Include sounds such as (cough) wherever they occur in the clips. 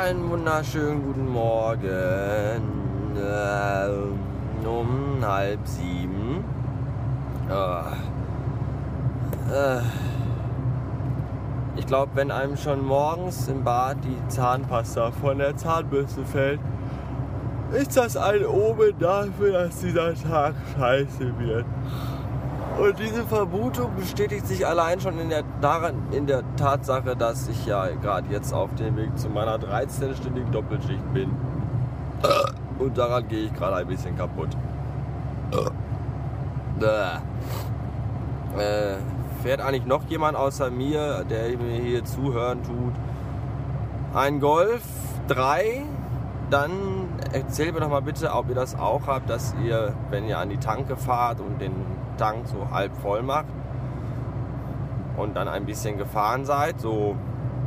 einen wunderschönen guten Morgen. Äh, um halb sieben. Äh, äh, ich glaube, wenn einem schon morgens im Bad die Zahnpasta von der Zahnbürste fällt, ist das ein Omen dafür, dass dieser Tag scheiße wird. Und diese Vermutung bestätigt sich allein schon in der, daran, in der Tatsache, dass ich ja gerade jetzt auf dem Weg zu meiner 13-stündigen Doppelschicht bin. Und daran gehe ich gerade ein bisschen kaputt. Äh, fährt eigentlich noch jemand außer mir, der mir hier zuhören tut? Ein Golf 3, dann erzählt mir doch mal bitte, ob ihr das auch habt, dass ihr, wenn ihr an die Tanke fahrt und den Tank so halb voll macht und dann ein bisschen gefahren seid, so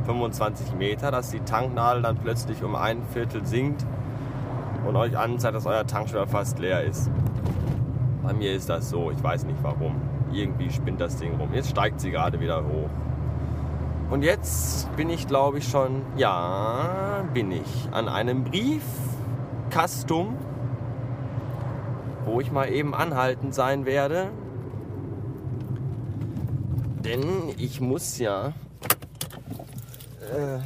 25 Meter, dass die Tanknadel dann plötzlich um ein Viertel sinkt und euch anzeigt, dass euer Tank schon fast leer ist. Bei mir ist das so, ich weiß nicht warum. Irgendwie spinnt das Ding rum. Jetzt steigt sie gerade wieder hoch. Und jetzt bin ich, glaube ich, schon, ja, bin ich an einem Briefkastum, wo ich mal eben anhaltend sein werde denn ich muss ja. Äh,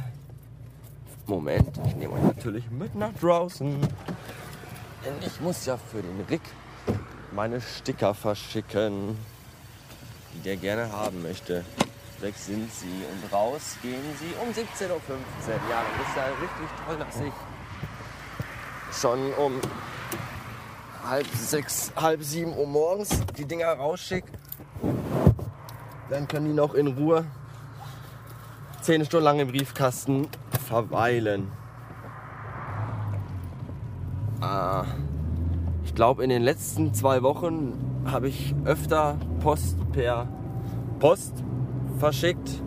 Moment, ich nehme euch natürlich mit nach draußen. Denn ich muss ja für den Rick meine Sticker verschicken, die der gerne haben möchte. Weg sind sie und raus gehen sie um 17.15 Uhr. Ja, das ist ja richtig toll, dass ich schon um halb sechs, halb sieben Uhr morgens die Dinger rausschicke dann können die noch in Ruhe zehn Stunden lang im Briefkasten verweilen. Ah, ich glaube, in den letzten zwei Wochen habe ich öfter Post per Post verschickt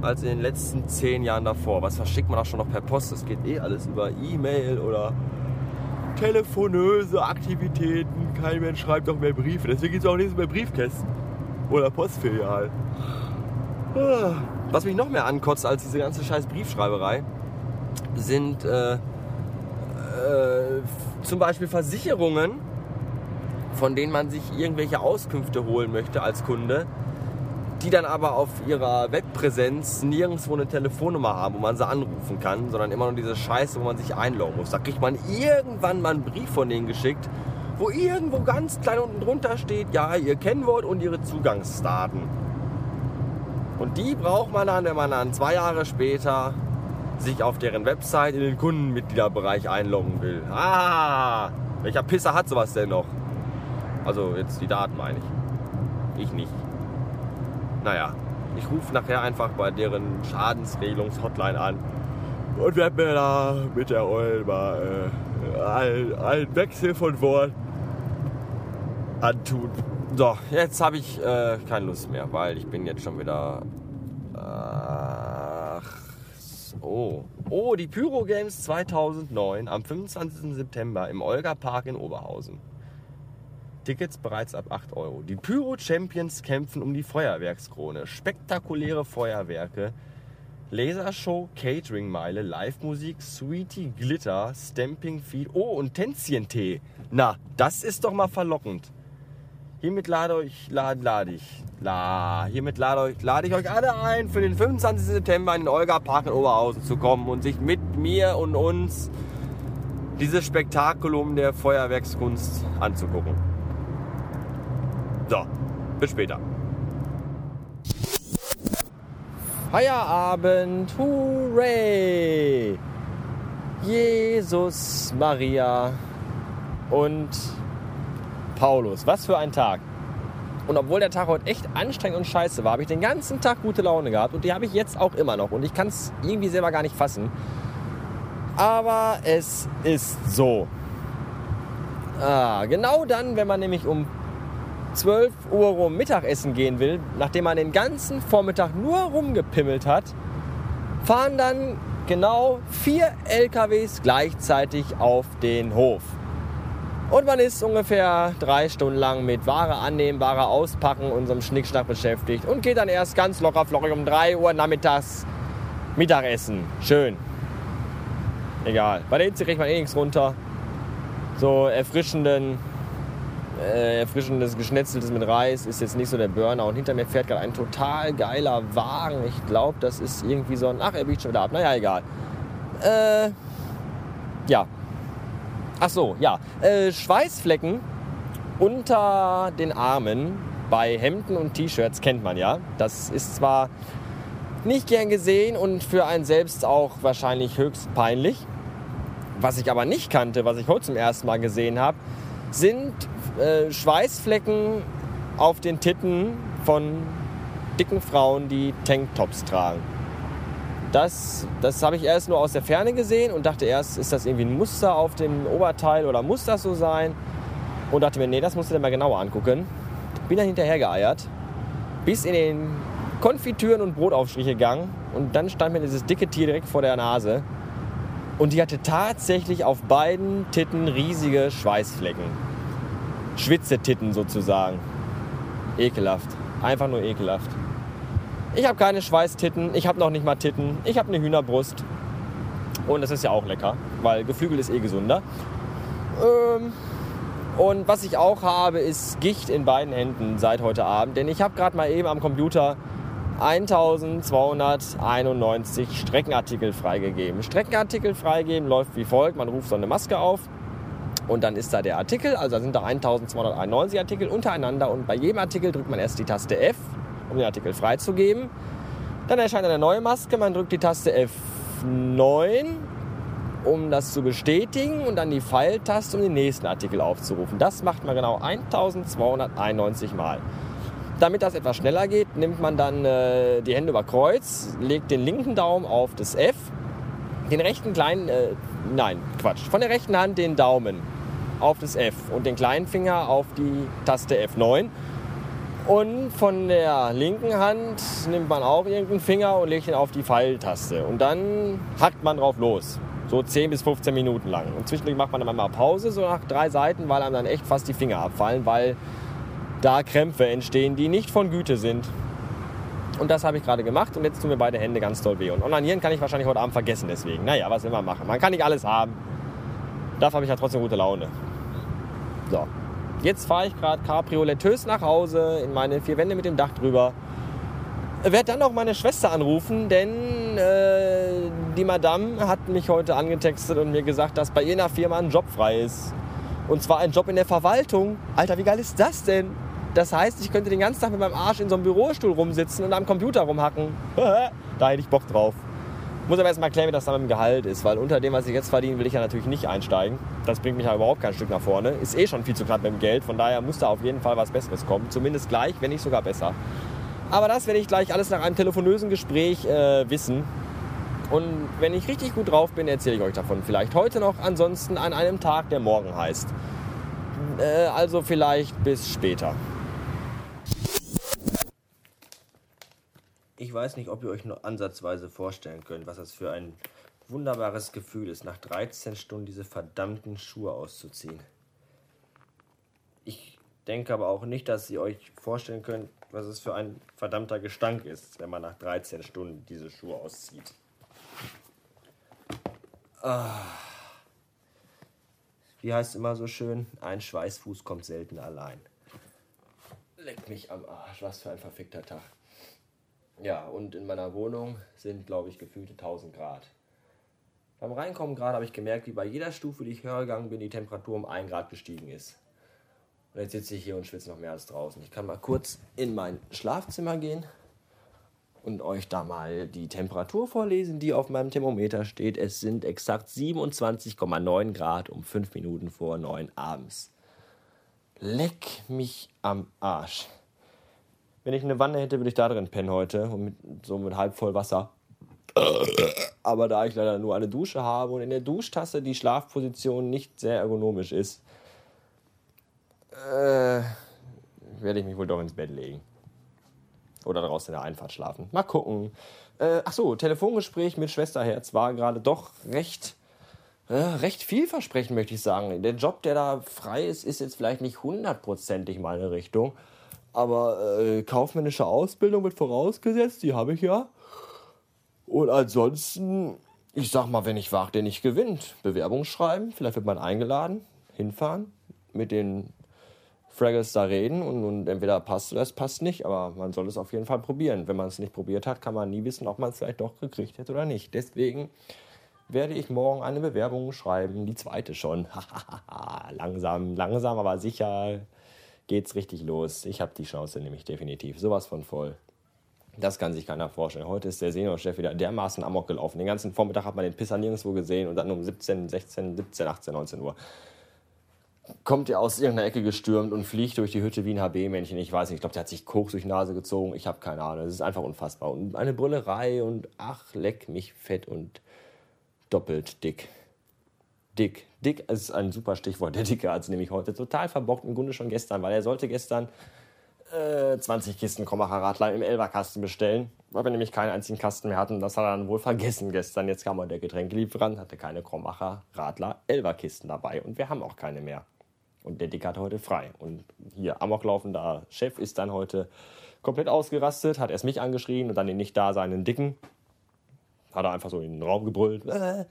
als in den letzten zehn Jahren davor. Was verschickt man auch schon noch per Post? Das geht eh alles über E-Mail oder telefonöse Aktivitäten. Kein Mensch schreibt doch mehr Briefe. Deswegen gibt es auch nichts mehr Briefkästen oder Postfilial. Ah. Was mich noch mehr ankotzt als diese ganze scheiß Briefschreiberei, sind äh, äh, zum Beispiel Versicherungen, von denen man sich irgendwelche Auskünfte holen möchte als Kunde, die dann aber auf ihrer Webpräsenz nirgendwo eine Telefonnummer haben, wo man sie anrufen kann, sondern immer nur diese Scheiße, wo man sich einloggen muss. Da kriegt man irgendwann mal einen Brief von denen geschickt, wo irgendwo ganz klein unten drunter steht, ja, ihr Kennwort und ihre Zugangsdaten. Und die braucht man dann, wenn man dann zwei Jahre später sich auf deren Website in den Kundenmitgliederbereich einloggen will. Ah, welcher Pisser hat sowas denn noch? Also jetzt die Daten meine ich. Ich nicht. Naja, ich rufe nachher einfach bei deren Schadensregelungshotline an und werde mir da mit der Eul mal äh, einen Wechsel von Wort antun. So, jetzt habe ich äh, keine Lust mehr, weil ich bin jetzt schon wieder. Ach, so. Oh, die Pyro Games 2009 am 25. September im Olga Park in Oberhausen. Tickets bereits ab 8 Euro. Die Pyro Champions kämpfen um die Feuerwerkskrone. Spektakuläre Feuerwerke, Lasershow, Catering-Meile, Live-Musik, Sweetie, Glitter, Stamping Feed. Oh, und Tänzchentee. Na, das ist doch mal verlockend. Hiermit lade euch, lade, lade ich, la, hiermit lade, euch, lade ich euch alle ein, für den 25. September in den Olga Park in Oberhausen zu kommen und sich mit mir und uns dieses Spektakulum der Feuerwerkskunst anzugucken. So, bis später. Feierabend, hooray! Jesus, Maria und Paulus. Was für ein Tag. Und obwohl der Tag heute echt anstrengend und scheiße war, habe ich den ganzen Tag gute Laune gehabt und die habe ich jetzt auch immer noch. Und ich kann es irgendwie selber gar nicht fassen. Aber es ist so. Ah, genau dann, wenn man nämlich um 12 Uhr rum Mittagessen gehen will, nachdem man den ganzen Vormittag nur rumgepimmelt hat, fahren dann genau vier LKWs gleichzeitig auf den Hof. Und man ist ungefähr drei Stunden lang mit Ware annehmen, Ware auspacken einem Schnickschnack beschäftigt und geht dann erst ganz locker flockig um 3 Uhr nachmittags Mittagessen. Schön. egal. Bei der Hitze kriegt man eh nichts runter. So erfrischenden, äh, erfrischendes Geschnetzeltes mit Reis ist jetzt nicht so der Burner. Und hinter mir fährt gerade ein total geiler Wagen. Ich glaube, das ist irgendwie so ein. Ach, er biegt schon wieder ab. Naja, egal. Äh, ja. Ach so, ja. Äh, Schweißflecken unter den Armen bei Hemden und T-Shirts kennt man ja. Das ist zwar nicht gern gesehen und für einen selbst auch wahrscheinlich höchst peinlich. Was ich aber nicht kannte, was ich heute zum ersten Mal gesehen habe, sind äh, Schweißflecken auf den Titten von dicken Frauen, die Tanktops tragen. Das, das habe ich erst nur aus der Ferne gesehen und dachte erst, ist das irgendwie ein Muster auf dem Oberteil oder muss das so sein? Und dachte mir, nee, das musst du dir mal genauer angucken. Bin dann hinterher geeiert, bis in den Konfitüren und Brotaufstriche gegangen und dann stand mir dieses dicke Tier direkt vor der Nase. Und die hatte tatsächlich auf beiden Titten riesige Schweißflecken. Schwitzetitten sozusagen. Ekelhaft. Einfach nur ekelhaft. Ich habe keine Schweißtitten, ich habe noch nicht mal Titten, ich habe eine Hühnerbrust. Und das ist ja auch lecker, weil Geflügel ist eh gesunder. Ähm, und was ich auch habe, ist Gicht in beiden Händen seit heute Abend. Denn ich habe gerade mal eben am Computer 1291 Streckenartikel freigegeben. Streckenartikel freigeben läuft wie folgt. Man ruft so eine Maske auf und dann ist da der Artikel. Also da sind da 1291 Artikel untereinander und bei jedem Artikel drückt man erst die Taste F, um den Artikel freizugeben. Dann erscheint eine neue Maske, man drückt die Taste F9, um das zu bestätigen und dann die Pfeiltaste, um den nächsten Artikel aufzurufen. Das macht man genau 1291 Mal. Damit das etwas schneller geht, nimmt man dann äh, die Hände über Kreuz, legt den linken Daumen auf das F, den rechten kleinen, äh, nein, Quatsch, von der rechten Hand den Daumen auf das F und den kleinen Finger auf die Taste F9. Und von der linken Hand nimmt man auch irgendeinen Finger und legt ihn auf die Pfeiltaste. Und dann hackt man drauf los. So 10 bis 15 Minuten lang. Und zwischendurch macht man dann mal Pause, so nach drei Seiten, weil einem dann echt fast die Finger abfallen, weil da Krämpfe entstehen, die nicht von Güte sind. Und das habe ich gerade gemacht und jetzt tun mir beide Hände ganz toll weh. Und onanieren kann ich wahrscheinlich heute Abend vergessen deswegen. Naja, was man machen? Man kann nicht alles haben. Dafür habe ich ja trotzdem gute Laune. So, jetzt fahre ich gerade cabrioletös nach Hause in meine vier Wände mit dem Dach drüber. Werde dann auch meine Schwester anrufen, denn äh, die Madame hat mich heute angetextet und mir gesagt, dass bei ihr in der Firma ein Job frei ist. Und zwar ein Job in der Verwaltung. Alter, wie geil ist das denn? Das heißt, ich könnte den ganzen Tag mit meinem Arsch in so einem Bürostuhl rumsitzen und am Computer rumhacken. (laughs) da hätte ich Bock drauf. Muss aber erst mal klären, wie das dann mit dem Gehalt ist, weil unter dem, was ich jetzt verdiene, will ich ja natürlich nicht einsteigen. Das bringt mich ja überhaupt kein Stück nach vorne. Ist eh schon viel zu knapp mit dem Geld, von daher muss da auf jeden Fall was Besseres kommen. Zumindest gleich, wenn nicht sogar besser. Aber das werde ich gleich alles nach einem telefonösen Gespräch äh, wissen. Und wenn ich richtig gut drauf bin, erzähle ich euch davon vielleicht heute noch. Ansonsten an einem Tag, der morgen heißt. Äh, also vielleicht bis später. Ich weiß nicht, ob ihr euch nur ansatzweise vorstellen könnt, was das für ein wunderbares Gefühl ist, nach 13 Stunden diese verdammten Schuhe auszuziehen. Ich denke aber auch nicht, dass ihr euch vorstellen könnt, was es für ein verdammter Gestank ist, wenn man nach 13 Stunden diese Schuhe auszieht. Ah. Wie heißt immer so schön, ein Schweißfuß kommt selten allein. Leck mich am Arsch, was für ein verfickter Tag. Ja, und in meiner Wohnung sind, glaube ich, gefühlte 1000 Grad. Beim Reinkommen gerade habe ich gemerkt, wie bei jeder Stufe, die ich höher gegangen bin, die Temperatur um 1 Grad gestiegen ist. Und jetzt sitze ich hier und schwitze noch mehr als draußen. Ich kann mal kurz in mein Schlafzimmer gehen und euch da mal die Temperatur vorlesen, die auf meinem Thermometer steht. Es sind exakt 27,9 Grad um 5 Minuten vor 9 abends. Leck mich am Arsch. Wenn ich eine Wanne hätte, würde ich da drin pennen heute und mit, so mit halb voll Wasser. Aber da ich leider nur eine Dusche habe und in der Duschtasse die Schlafposition nicht sehr ergonomisch ist, äh, werde ich mich wohl doch ins Bett legen. Oder draußen in der Einfahrt schlafen. Mal gucken. Äh, ach so, Telefongespräch mit Schwesterherz war gerade doch recht, äh, recht vielversprechend, möchte ich sagen. Der Job, der da frei ist, ist jetzt vielleicht nicht hundertprozentig meine Richtung. Aber äh, kaufmännische Ausbildung wird vorausgesetzt, die habe ich ja. Und ansonsten ich sag mal, wenn ich wage, der nicht gewinnt, Bewerbung schreiben, vielleicht wird man eingeladen, hinfahren, mit den Fraggles da reden und, und entweder passt oder es passt nicht, aber man soll es auf jeden Fall probieren. Wenn man es nicht probiert hat, kann man nie wissen, ob man es vielleicht doch gekriegt hätte oder nicht. Deswegen werde ich morgen eine Bewerbung schreiben, die zweite schon. (laughs) langsam, langsam, aber sicher geht's richtig los. Ich habe die Chance nämlich definitiv. Sowas von voll. Das kann sich keiner vorstellen. Heute ist der Seniorchef wieder dermaßen amok gelaufen. Den ganzen Vormittag hat man den Pisser nirgendwo gesehen und dann um 17, 16, 17, 18, 19 Uhr kommt er aus irgendeiner Ecke gestürmt und fliegt durch die Hütte wie ein HB-Männchen. Ich weiß nicht, ich glaube, der hat sich Koks durch die Nase gezogen. Ich habe keine Ahnung. Es ist einfach unfassbar. Und eine Brüllerei und ach, leck mich fett und doppelt dick. Dick. Dick ist ein super Stichwort. Der Dicke hat es nämlich heute total verbockt, im Grunde schon gestern, weil er sollte gestern äh, 20 Kisten Krombacher Radler im Elberkasten bestellen, weil wir nämlich keinen einzigen Kasten mehr hatten. Das hat er dann wohl vergessen gestern. Jetzt kam er der Getränkelieferant, hatte keine Krombacher Radler Elberkisten dabei und wir haben auch keine mehr. Und der Dicke hatte heute frei. Und hier amoklaufender Chef ist dann heute komplett ausgerastet, hat erst mich angeschrien und dann den nicht da seinen Dicken. Hat er einfach so in den Raum gebrüllt. Äh,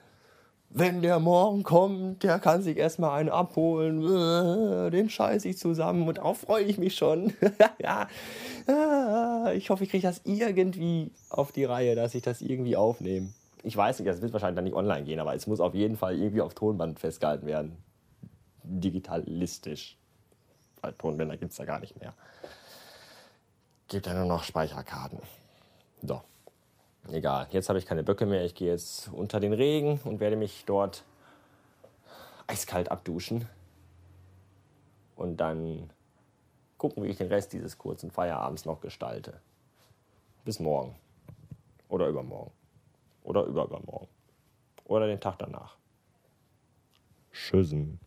wenn der morgen kommt, der kann sich erstmal einen abholen. Äh, den scheiße ich zusammen und auch freue ich mich schon. (laughs) ja, ah, ich hoffe, ich kriege das irgendwie auf die Reihe, dass ich das irgendwie aufnehme. Ich weiß nicht, das wird wahrscheinlich dann nicht online gehen, aber es muss auf jeden Fall irgendwie auf Tonband festgehalten werden digitalistisch. Weil Tonbänder gibt es da gar nicht mehr. Gibt ja nur noch Speicherkarten. So. Egal, jetzt habe ich keine Böcke mehr. Ich gehe jetzt unter den Regen und werde mich dort eiskalt abduschen. Und dann gucken, wie ich den Rest dieses kurzen Feierabends noch gestalte. Bis morgen. Oder übermorgen. Oder übermorgen. Oder den Tag danach. Tschüssen.